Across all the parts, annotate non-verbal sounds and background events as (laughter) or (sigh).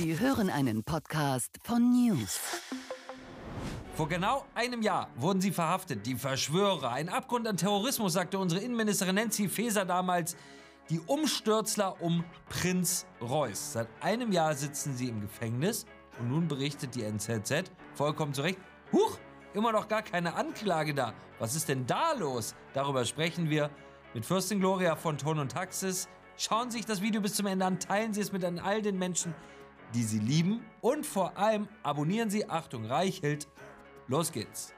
Sie hören einen Podcast von News. Vor genau einem Jahr wurden sie verhaftet, die Verschwörer. Ein Abgrund an Terrorismus, sagte unsere Innenministerin Nancy Faeser damals. Die Umstürzler um Prinz Reuß. Seit einem Jahr sitzen sie im Gefängnis und nun berichtet die NZZ, vollkommen zu Recht, huch, immer noch gar keine Anklage da. Was ist denn da los? Darüber sprechen wir mit Fürstin Gloria von Ton und Taxis. Schauen Sie sich das Video bis zum Ende an, teilen Sie es mit all den Menschen, die Sie lieben und vor allem abonnieren Sie, Achtung, Reichelt. Los geht's.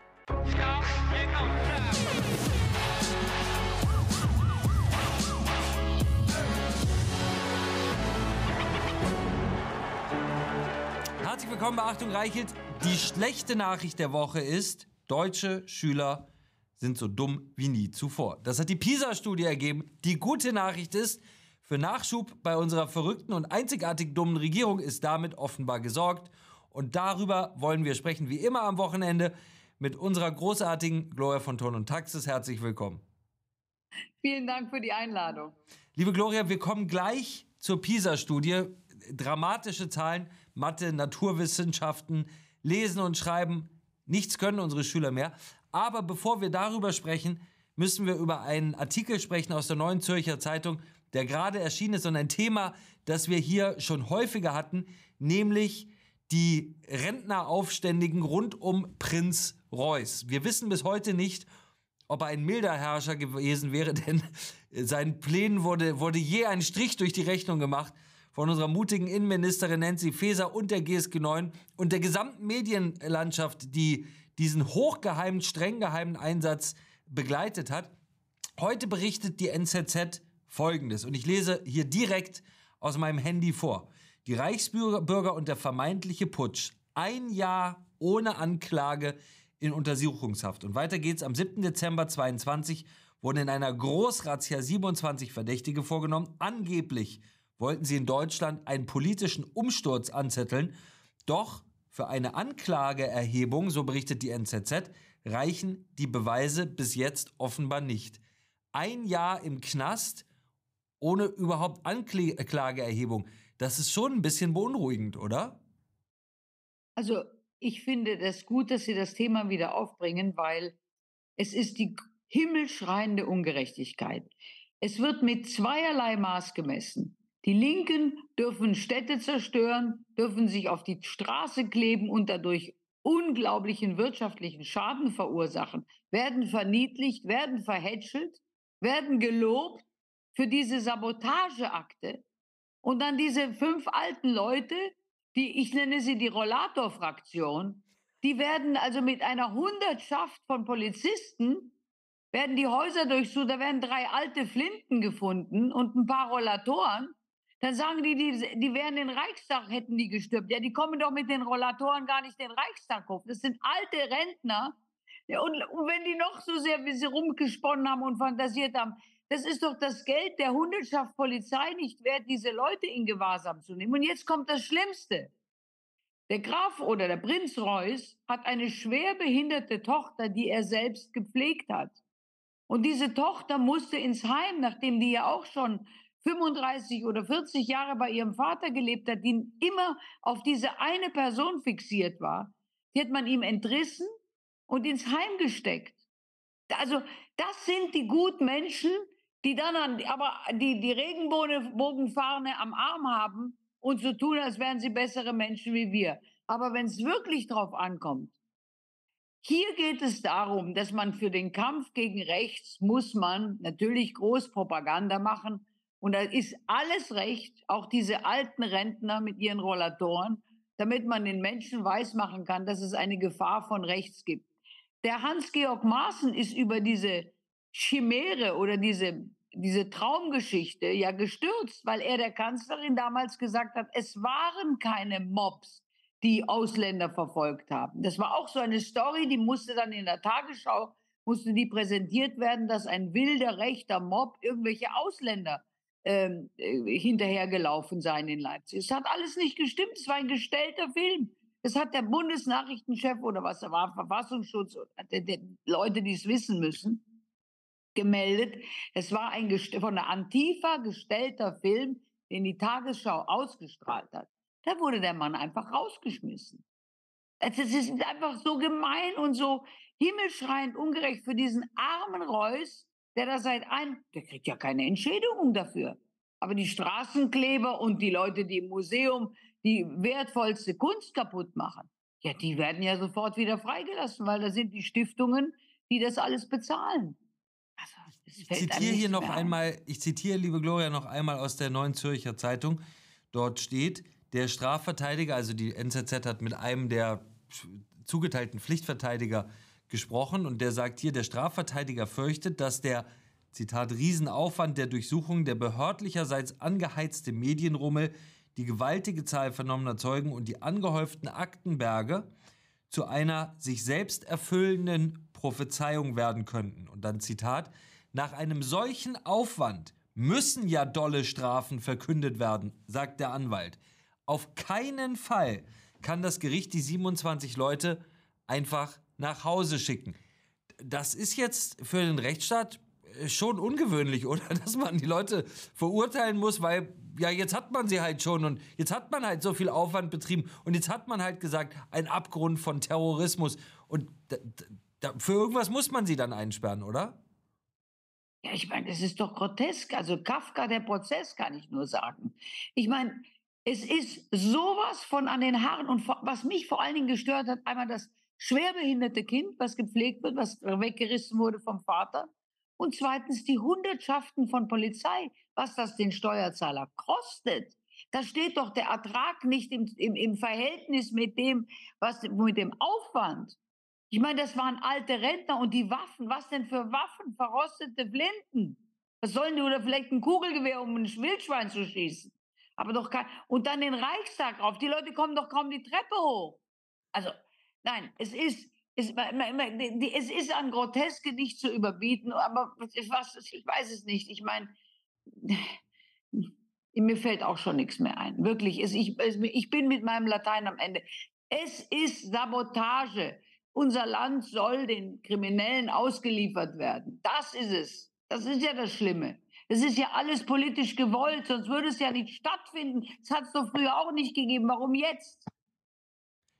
Herzlich willkommen bei Achtung Reichelt. Die schlechte Nachricht der Woche ist, deutsche Schüler sind so dumm wie nie zuvor. Das hat die PISA-Studie ergeben. Die gute Nachricht ist, für Nachschub bei unserer verrückten und einzigartig dummen Regierung ist damit offenbar gesorgt. Und darüber wollen wir sprechen, wie immer am Wochenende, mit unserer großartigen Gloria von Ton und Taxis. Herzlich willkommen. Vielen Dank für die Einladung. Liebe Gloria, wir kommen gleich zur PISA-Studie. Dramatische Zahlen, Mathe, Naturwissenschaften, Lesen und Schreiben. Nichts können unsere Schüler mehr. Aber bevor wir darüber sprechen, müssen wir über einen Artikel sprechen aus der Neuen Zürcher Zeitung, der gerade erschienen ist und ein Thema, das wir hier schon häufiger hatten, nämlich die Rentneraufständigen rund um Prinz Reuß. Wir wissen bis heute nicht, ob er ein milder Herrscher gewesen wäre, (laughs) denn seinen Plänen wurde, wurde je ein Strich durch die Rechnung gemacht von unserer mutigen Innenministerin Nancy Faeser und der GSG 9 und der gesamten Medienlandschaft, die diesen hochgeheimen, streng geheimen Einsatz begleitet hat. Heute berichtet die NZZ Folgendes. Und ich lese hier direkt aus meinem Handy vor. Die Reichsbürger und der vermeintliche Putsch. Ein Jahr ohne Anklage in Untersuchungshaft. Und weiter geht's. Am 7. Dezember 22 wurden in einer Großrazzia 27 Verdächtige vorgenommen. Angeblich wollten sie in Deutschland einen politischen Umsturz anzetteln. Doch für eine Anklageerhebung, so berichtet die NZZ, reichen die Beweise bis jetzt offenbar nicht. Ein Jahr im Knast ohne überhaupt Anklageerhebung. Das ist schon ein bisschen beunruhigend, oder? Also ich finde das gut, dass Sie das Thema wieder aufbringen, weil es ist die himmelschreiende Ungerechtigkeit. Es wird mit zweierlei Maß gemessen. Die Linken dürfen Städte zerstören, dürfen sich auf die Straße kleben und dadurch unglaublichen wirtschaftlichen Schaden verursachen, werden verniedlicht, werden verhätschelt, werden gelobt für diese Sabotageakte. Und dann diese fünf alten Leute, die, ich nenne sie die Rollator-Fraktion, die werden also mit einer Hundertschaft von Polizisten, werden die Häuser durchsucht, da werden drei alte Flinten gefunden und ein paar Rollatoren. Dann sagen die, die, die wären den Reichstag, hätten die gestürmt. Ja, die kommen doch mit den Rollatoren gar nicht den Reichstag hoch. Das sind alte Rentner. Ja, und, und wenn die noch so sehr, wie sie rumgesponnen haben und fantasiert haben, das ist doch das Geld der Hundeschaft Polizei nicht wert, diese Leute in Gewahrsam zu nehmen. Und jetzt kommt das Schlimmste. Der Graf oder der Prinz Reuß hat eine schwer behinderte Tochter, die er selbst gepflegt hat. Und diese Tochter musste ins Heim, nachdem die ja auch schon 35 oder 40 Jahre bei ihrem Vater gelebt hat, die immer auf diese eine Person fixiert war. Die hat man ihm entrissen und ins Heim gesteckt. Also das sind die guten Menschen, die dann an, aber die, die Regenbogenfahne am Arm haben und so tun, als wären sie bessere Menschen wie wir. Aber wenn es wirklich drauf ankommt, hier geht es darum, dass man für den Kampf gegen rechts muss man natürlich Großpropaganda machen. Und da ist alles recht, auch diese alten Rentner mit ihren Rollatoren, damit man den Menschen weismachen kann, dass es eine Gefahr von rechts gibt. Der Hans-Georg Maaßen ist über diese Chimäre oder diese, diese Traumgeschichte ja gestürzt, weil er der Kanzlerin damals gesagt hat, es waren keine Mobs, die Ausländer verfolgt haben. Das war auch so eine Story, die musste dann in der Tagesschau, musste die präsentiert werden, dass ein wilder rechter Mob irgendwelche Ausländer ähm, äh, hinterhergelaufen seien in Leipzig. Es hat alles nicht gestimmt, es war ein gestellter Film. Das hat der Bundesnachrichtenchef oder was er war, Verfassungsschutz, der Leute, die es wissen müssen, gemeldet. Es war ein von der Antifa gestellter Film, den die Tagesschau ausgestrahlt hat. Da wurde der Mann einfach rausgeschmissen. Also es ist einfach so gemein und so himmelschreiend ungerecht für diesen armen Reus, der da seit ein, der kriegt ja keine Entschädigung dafür. Aber die Straßenkleber und die Leute, die im Museum die wertvollste Kunst kaputt machen, ja, die werden ja sofort wieder freigelassen, weil da sind die Stiftungen, die das alles bezahlen. Ich zitiere hier noch einmal, ich zitiere, liebe Gloria, noch einmal aus der Neuen Zürcher Zeitung. Dort steht, der Strafverteidiger, also die NZZ hat mit einem der zugeteilten Pflichtverteidiger gesprochen und der sagt hier, der Strafverteidiger fürchtet, dass der Zitat Riesenaufwand der Durchsuchung, der behördlicherseits angeheizte Medienrummel, die gewaltige Zahl vernommener Zeugen und die angehäuften Aktenberge zu einer sich selbst erfüllenden Prophezeiung werden könnten. Und dann Zitat, nach einem solchen Aufwand müssen ja dolle Strafen verkündet werden, sagt der Anwalt. Auf keinen Fall kann das Gericht die 27 Leute einfach nach Hause schicken. Das ist jetzt für den Rechtsstaat äh, schon ungewöhnlich, (laughs) oder? Dass man die Leute verurteilen muss, weil ja, jetzt hat man sie halt schon und jetzt hat man halt so viel Aufwand betrieben und jetzt hat man halt gesagt, ein Abgrund von Terrorismus und für irgendwas muss man sie dann einsperren, oder? Ja, ich meine, es ist doch grotesk. Also Kafka, der Prozess, kann ich nur sagen. Ich meine, es ist sowas von an den Haaren und was mich vor allen Dingen gestört hat, einmal das schwerbehinderte Kind, was gepflegt wird, was weggerissen wurde vom Vater. Und zweitens die Hundertschaften von Polizei, was das den Steuerzahler kostet. Da steht doch der Ertrag nicht im, im, im Verhältnis mit dem, was, mit dem Aufwand. Ich meine, das waren alte Rentner und die Waffen, was denn für Waffen? Verrostete Flinten. Was sollen die oder vielleicht ein Kugelgewehr, um ein Wildschwein zu schießen? Aber doch kein, und dann den Reichstag rauf. Die Leute kommen doch kaum die Treppe hoch. Also, nein, es ist, es, es ist an Groteske nicht zu überbieten, aber ich, weiß es nicht. Ich meine, (sighs) mir fällt auch schon nichts mehr ein. Wirklich, ich, ich bin mit meinem Latein am Ende. Es ist Sabotage. Unser Land soll den Kriminellen ausgeliefert werden. Das ist es. Das ist ja das Schlimme. Das ist ja alles politisch gewollt, sonst würde es ja nicht stattfinden. Das hat es doch früher auch nicht gegeben. Warum jetzt?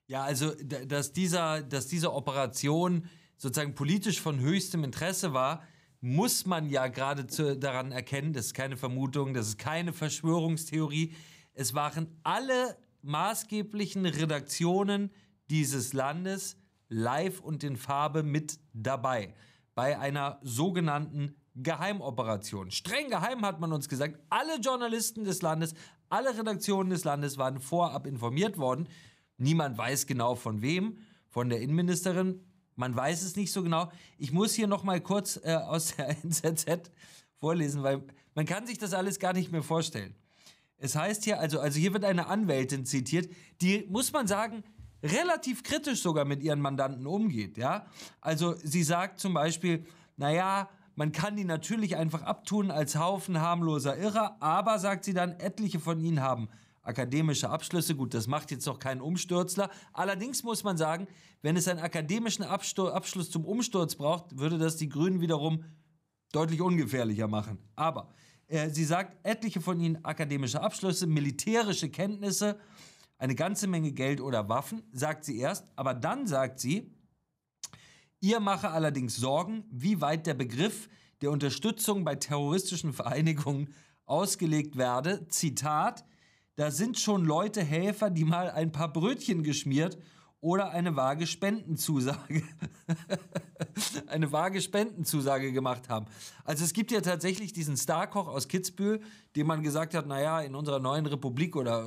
Ja, also, dass, dieser, dass diese Operation sozusagen politisch von höchstem Interesse war, muss man ja gerade daran erkennen, das ist keine Vermutung, das ist keine Verschwörungstheorie. Es waren alle maßgeblichen Redaktionen dieses Landes live und in Farbe mit dabei bei einer sogenannten Geheimoperation. Streng geheim hat man uns gesagt. Alle Journalisten des Landes, alle Redaktionen des Landes waren vorab informiert worden. Niemand weiß genau von wem, von der Innenministerin. Man weiß es nicht so genau. Ich muss hier noch mal kurz äh, aus der (laughs) NZZ vorlesen, weil man kann sich das alles gar nicht mehr vorstellen. Es heißt hier also, also hier wird eine Anwältin zitiert, die muss man sagen relativ kritisch sogar mit ihren Mandanten umgeht. Ja, also sie sagt zum Beispiel, naja, man kann die natürlich einfach abtun als Haufen harmloser Irrer, aber, sagt sie dann, etliche von ihnen haben akademische Abschlüsse. Gut, das macht jetzt noch keinen Umstürzler. Allerdings muss man sagen, wenn es einen akademischen Abschluss zum Umsturz braucht, würde das die Grünen wiederum deutlich ungefährlicher machen. Aber äh, sie sagt, etliche von ihnen akademische Abschlüsse, militärische Kenntnisse, eine ganze Menge Geld oder Waffen, sagt sie erst. Aber dann sagt sie, Ihr mache allerdings Sorgen, wie weit der Begriff der Unterstützung bei terroristischen Vereinigungen ausgelegt werde. Zitat, da sind schon Leute Helfer, die mal ein paar Brötchen geschmiert oder eine vage Spendenzusage, (laughs) eine vage Spendenzusage gemacht haben. Also es gibt ja tatsächlich diesen Starkoch aus Kitzbühel, dem man gesagt hat, naja, in unserer neuen Republik oder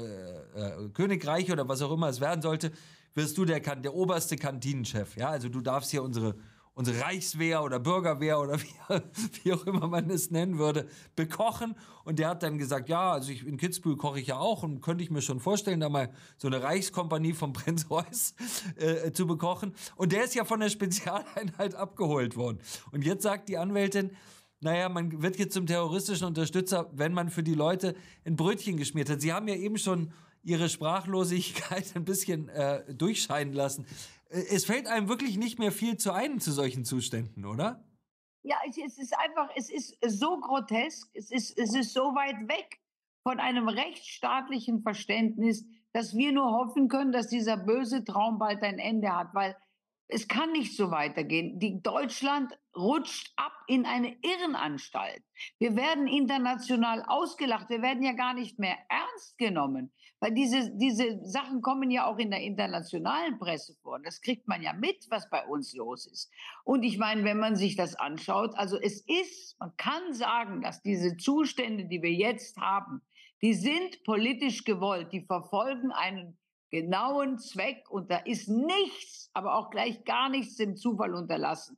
äh, äh, Königreich oder was auch immer es werden sollte, wirst du der, der oberste Kantinenchef. Ja? Also du darfst hier unsere, unsere Reichswehr oder Bürgerwehr oder (laughs) wie, wie, auch immer man es nennen würde, bekochen. Und der hat dann gesagt, ja, also ich, in Kitzbühel koche ich ja auch und könnte ich mir schon vorstellen, da mal so eine Reichskompanie vom (laughs) Prinz Reuß äh, zu bekochen. Und der ist ja von der Spezialeinheit abgeholt worden. Und jetzt sagt die Anwältin, naja, man wird jetzt zum terroristischen Unterstützer, wenn man für die Leute ein Brötchen geschmiert hat. Sie haben ja eben schon ihre Sprachlosigkeit (laughs) ein bisschen äh, durchscheinen lassen. Es fällt einem wirklich nicht mehr viel zu ein zu solchen Zuständen, oder? Ja, es ist einfach, es ist so grotesk, es ist, es ist so weit weg von einem rechtsstaatlichen Verständnis, dass wir nur hoffen können, dass dieser böse Traum bald ein Ende hat, weil es kann nicht so weitergehen. Die Deutschland rutscht ab in eine Irrenanstalt. Wir werden international ausgelacht. Wir werden ja gar nicht mehr ernst genommen, weil diese, diese Sachen kommen ja auch in der internationalen Presse vor. Das kriegt man ja mit, was bei uns los ist. Und ich meine, wenn man sich das anschaut, also es ist, man kann sagen, dass diese Zustände, die wir jetzt haben, die sind politisch gewollt, die verfolgen einen genauen Zweck und da ist nichts, aber auch gleich gar nichts dem Zufall unterlassen,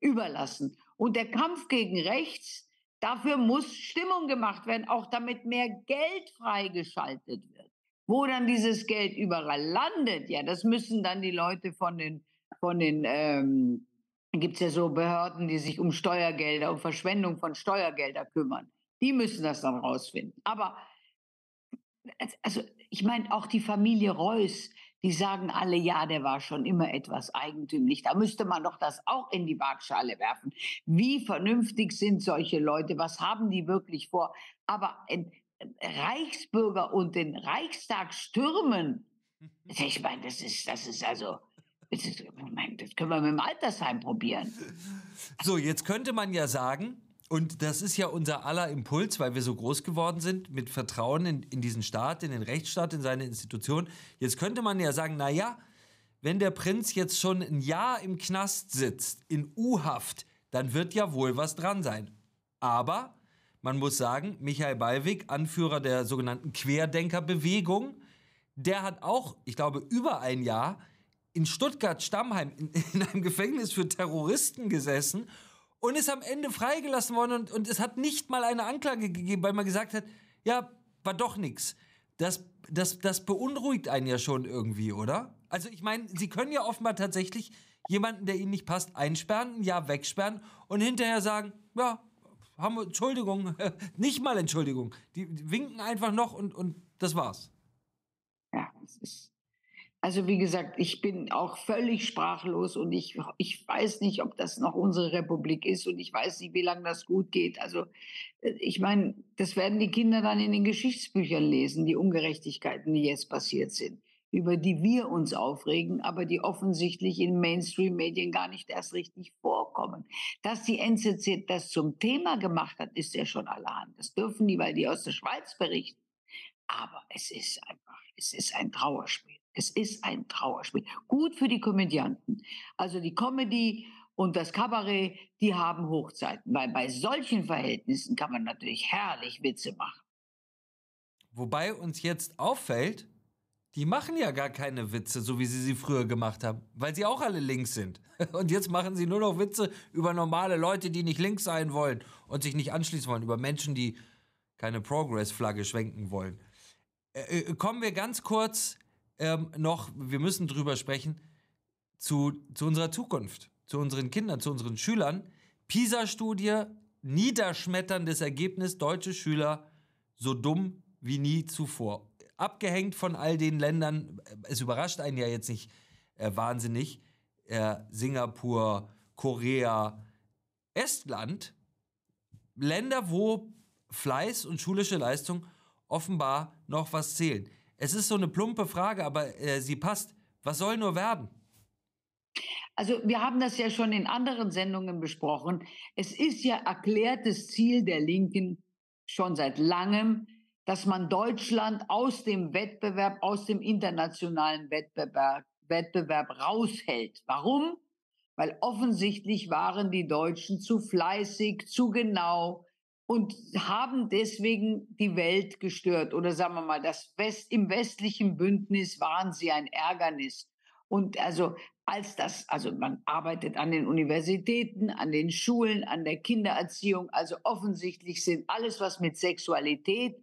überlassen. Und der Kampf gegen rechts, dafür muss Stimmung gemacht werden, auch damit mehr Geld freigeschaltet wird. Wo dann dieses Geld überall landet, ja, das müssen dann die Leute von den, von den, ähm, gibt es ja so Behörden, die sich um Steuergelder, um Verschwendung von Steuergelder kümmern. Die müssen das dann rausfinden. Aber also ich meine, auch die Familie Reuss, die sagen alle, ja, der war schon immer etwas eigentümlich. Da müsste man doch das auch in die Waagschale werfen. Wie vernünftig sind solche Leute? Was haben die wirklich vor? Aber Reichsbürger und den Reichstag stürmen, (laughs) ich meine, das ist, das ist also, das, ist, meine, das können wir mit dem Altersheim probieren. So, jetzt könnte man ja sagen, und das ist ja unser aller Impuls, weil wir so groß geworden sind mit Vertrauen in, in diesen Staat, in den Rechtsstaat, in seine Institution. Jetzt könnte man ja sagen, na ja, wenn der Prinz jetzt schon ein Jahr im Knast sitzt, in U-Haft, dann wird ja wohl was dran sein. Aber man muss sagen, Michael Ballweg, Anführer der sogenannten Querdenkerbewegung, der hat auch, ich glaube, über ein Jahr in Stuttgart-Stammheim in, (laughs) in einem Gefängnis für Terroristen gesessen und ist am Ende freigelassen worden und, und es hat nicht mal eine Anklage gegeben, weil man gesagt hat, ja, war doch nichts. Das, das, das beunruhigt einen ja schon irgendwie, oder? Also ich meine, Sie können ja offenbar tatsächlich jemanden, der Ihnen nicht passt, einsperren, ein Jahr wegsperren und hinterher sagen, ja, haben wir, Entschuldigung, (laughs) nicht mal Entschuldigung. Die winken einfach noch und, und das war's. Ja, es ist also wie gesagt, ich bin auch völlig sprachlos und ich, ich weiß nicht, ob das noch unsere Republik ist und ich weiß nicht, wie lange das gut geht. Also äh, ich meine, das werden die Kinder dann in den Geschichtsbüchern lesen, die Ungerechtigkeiten, die jetzt passiert sind, über die wir uns aufregen, aber die offensichtlich in Mainstream-Medien gar nicht erst richtig vorkommen. Dass die NZZ das zum Thema gemacht hat, ist ja schon allerhand. Das dürfen die, weil die aus der Schweiz berichten. Aber es ist einfach, es ist ein Trauerspiel. Es ist ein Trauerspiel. Gut für die Komödianten. Also die Comedy und das Kabarett, die haben Hochzeiten, weil bei solchen Verhältnissen kann man natürlich herrlich Witze machen. Wobei uns jetzt auffällt, die machen ja gar keine Witze, so wie sie sie früher gemacht haben, weil sie auch alle links sind. (laughs) Und jetzt machen sie nur noch Witze über normale Leute, die nicht links sein wollen und sich nicht anschließen wollen, über Menschen, die keine Progress-Flagge schwenken wollen. Äh, äh kommen wir ganz kurz ähm, noch, wir müssen drüber sprechen, zu, zu unserer Zukunft, zu unseren Kindern, zu unseren Schülern. PISA-Studie, niederschmetterndes Ergebnis, deutsche Schüler so dumm wie nie zuvor. Abgehängt von all den Ländern, es überrascht einen ja jetzt nicht äh, wahnsinnig, äh, Singapur, Korea, Estland, Länder, wo Fleiß und schulische Leistung offenbar noch was zählen. Es ist so eine plumpe Frage, aber äh, sie passt. Was soll nur werden? Also wir haben das ja schon in anderen Sendungen besprochen. Es ist ja erklärtes Ziel der Linken schon seit langem, dass man Deutschland aus dem Wettbewerb, aus dem internationalen Wettbewerb, Wettbewerb raushält. Warum? Weil offensichtlich waren die Deutschen zu fleißig, zu genau, und haben deswegen die Welt gestört. Oder sagen wir mal, das West, im westlichen Bündnis waren sie ein Ärgernis. Und also als das, also man arbeitet an den Universitäten, an den Schulen, an der Kindererziehung. Also offensichtlich sind alles, was mit Sexualität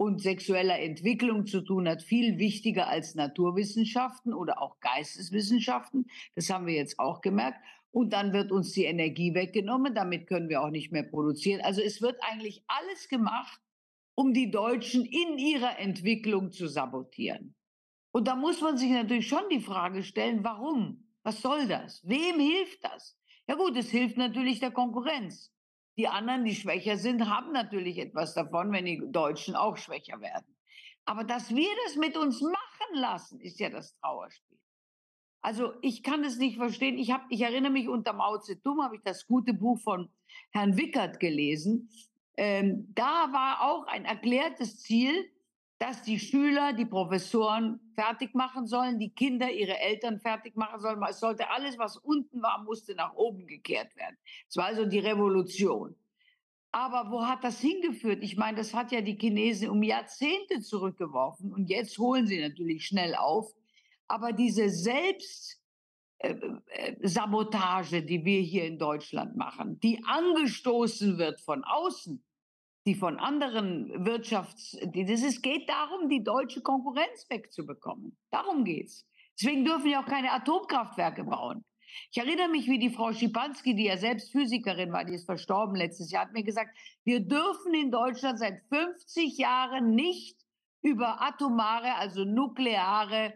und sexueller Entwicklung zu tun hat, viel wichtiger als Naturwissenschaften oder auch Geisteswissenschaften. Das haben wir jetzt auch gemerkt und dann wird uns die Energie weggenommen, damit können wir auch nicht mehr produzieren. Also es wird eigentlich alles gemacht, um die Deutschen in ihrer Entwicklung zu sabotieren. Und da muss man sich natürlich schon die Frage stellen, warum? Was soll das? Wem hilft das? Ja gut, es hilft natürlich der Konkurrenz. Die anderen, die schwächer sind, haben natürlich etwas davon, wenn die Deutschen auch schwächer werden. Aber dass wir das mit uns machen, lassen, ist ja das Trauerspiel. Also ich kann es nicht verstehen. Ich, hab, ich erinnere mich, unter Mao Zedong habe ich das gute Buch von Herrn Wickert gelesen. Ähm, da war auch ein erklärtes Ziel, dass die Schüler die Professoren fertig machen sollen, die Kinder ihre Eltern fertig machen sollen. Es sollte alles, was unten war, musste nach oben gekehrt werden. Es war also die Revolution. Aber wo hat das hingeführt? Ich meine, das hat ja die Chinesen um Jahrzehnte zurückgeworfen und jetzt holen sie natürlich schnell auf. Aber diese Selbstsabotage, äh, äh, die wir hier in Deutschland machen, die angestoßen wird von außen, die von anderen Wirtschafts, ist, geht darum, die deutsche Konkurrenz wegzubekommen. Darum geht's. Deswegen dürfen ja auch keine Atomkraftwerke bauen. Ich erinnere mich, wie die Frau Schipanski, die ja selbst Physikerin war, die ist verstorben letztes Jahr, hat mir gesagt, wir dürfen in Deutschland seit 50 Jahren nicht über atomare, also nukleare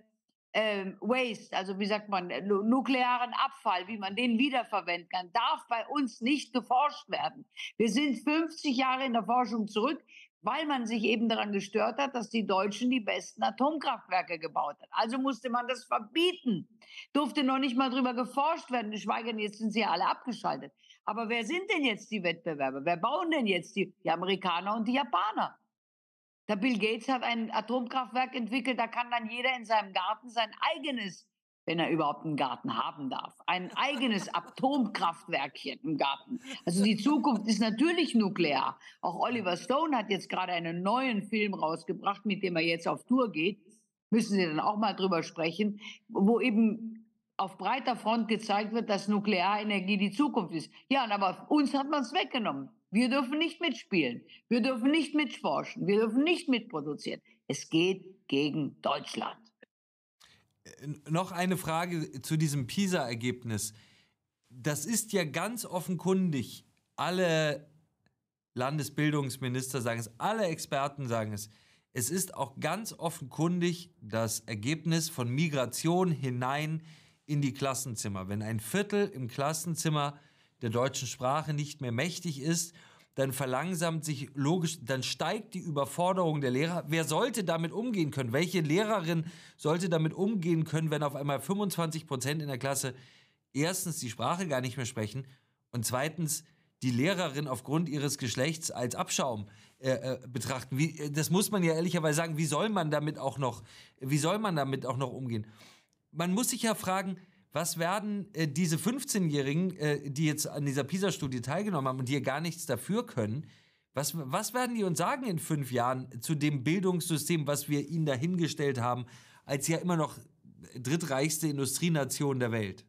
ähm, Waste, also wie sagt man, nuklearen Abfall, wie man den wiederverwenden kann, darf bei uns nicht geforscht werden. Wir sind 50 Jahre in der Forschung zurück, weil man sich eben daran gestört hat, dass die Deutschen die besten Atomkraftwerke gebaut haben. Also musste man das verbieten. Durfte noch nicht mal drüber geforscht werden, geschweige denn, jetzt sind sie alle abgeschaltet. Aber wer sind denn jetzt die Wettbewerber? Wer bauen denn jetzt die, die Amerikaner und die Japaner? Der Bill Gates hat ein Atomkraftwerk entwickelt, da kann dann jeder in seinem Garten sein eigenes, wenn er überhaupt einen Garten haben darf, ein eigenes Atomkraftwerkchen im Garten. Also die Zukunft ist natürlich nuklear. Auch Oliver Stone hat jetzt gerade einen neuen Film rausgebracht, mit dem er jetzt auf Tour geht. Müssen Sie dann auch mal drüber sprechen, wo eben auf breiter Front gezeigt wird, dass Nuklearenergie die Zukunft ist. Ja, aber uns hat man es weggenommen. Wir dürfen nicht mitspielen. Wir dürfen nicht mitforschen. Wir dürfen nicht mitproduzieren. Es geht gegen Deutschland. Äh, noch eine Frage zu diesem PISA-Ergebnis. Das ist ja ganz offenkundig. Alle Landesbildungsminister sagen es, alle Experten sagen es. Es ist auch ganz offenkundig das Ergebnis von Migration hinein in die Klassenzimmer. Wenn ein Viertel im Klassenzimmer der deutschen Sprache nicht mehr mächtig ist, dann verlangsamt sich logisch, dann steigt die Überforderung der Lehrer. Wer sollte damit umgehen können? Welche Lehrerin sollte damit umgehen können, wenn auf einmal 25 Prozent in der Klasse erstens die Sprache gar nicht mehr sprechen und zweitens die Lehrerin aufgrund ihres Geschlechts als Abschaum äh, äh, betrachten? Wie, äh, das muss man ja ehrlicherweise sagen. Wie soll man damit auch noch, wie soll man damit auch noch umgehen? Man muss sich ja fragen, was werden äh, diese 15-Jährigen, äh, die jetzt an dieser PISA-Studie teilgenommen haben und die ja gar nichts dafür können, was, was werden die uns sagen in fünf Jahren zu dem Bildungssystem, was wir ihnen dahingestellt haben, als ja immer noch drittreichste Industrienation der Welt?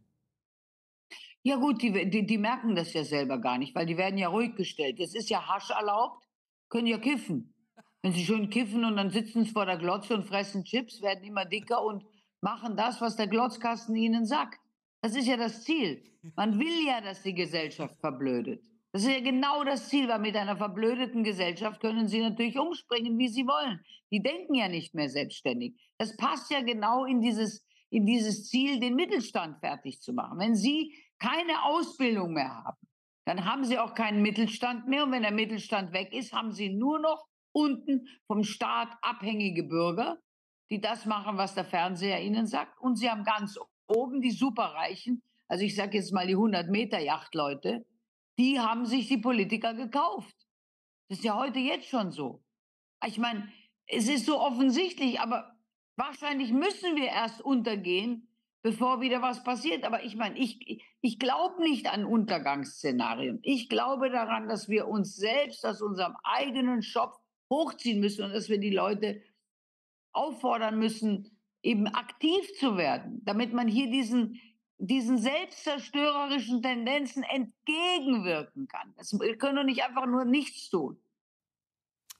Ja gut, die, die, die merken das ja selber gar nicht, weil die werden ja ruhig gestellt. Es ist ja Hasch erlaubt, können ja kiffen. Wenn sie schön kiffen und dann sitzen sie vor der Glotze und fressen Chips, werden immer dicker und machen das, was der Glotzkasten ihnen sagt. Das ist ja das Ziel. Man will ja, dass die Gesellschaft verblödet. Das ist ja genau das Ziel, weil mit einer verblödeten Gesellschaft können sie natürlich umspringen, wie sie wollen. Die denken ja nicht mehr selbstständig. Das passt ja genau in dieses, in dieses Ziel, den Mittelstand fertig zu machen. Wenn sie keine Ausbildung mehr haben, dann haben sie auch keinen Mittelstand mehr. Und wenn der Mittelstand weg ist, haben sie nur noch unten vom Staat abhängige Bürger, die das machen, was der Fernseher ihnen sagt. Und sie haben ganz oben die Superreichen, also ich sage jetzt mal die 100-Meter-Yachtleute, die haben sich die Politiker gekauft. Das ist ja heute jetzt schon so. Ich meine, es ist so offensichtlich, aber wahrscheinlich müssen wir erst untergehen, bevor wieder was passiert. Aber ich meine, ich, ich glaube nicht an Untergangsszenarien. Ich glaube daran, dass wir uns selbst aus unserem eigenen Schopf hochziehen müssen und dass wir die Leute auffordern müssen, eben aktiv zu werden, damit man hier diesen, diesen selbstzerstörerischen Tendenzen entgegenwirken kann. Das, wir können doch nicht einfach nur nichts tun.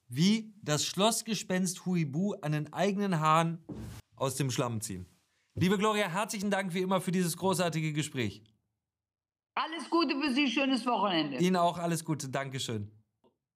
Wie das Schlossgespenst Huibu an den eigenen Haaren aus dem Schlamm ziehen. Liebe Gloria, herzlichen Dank wie immer für dieses großartige Gespräch. Alles Gute für Sie, schönes Wochenende. Ihnen auch alles Gute, Dankeschön.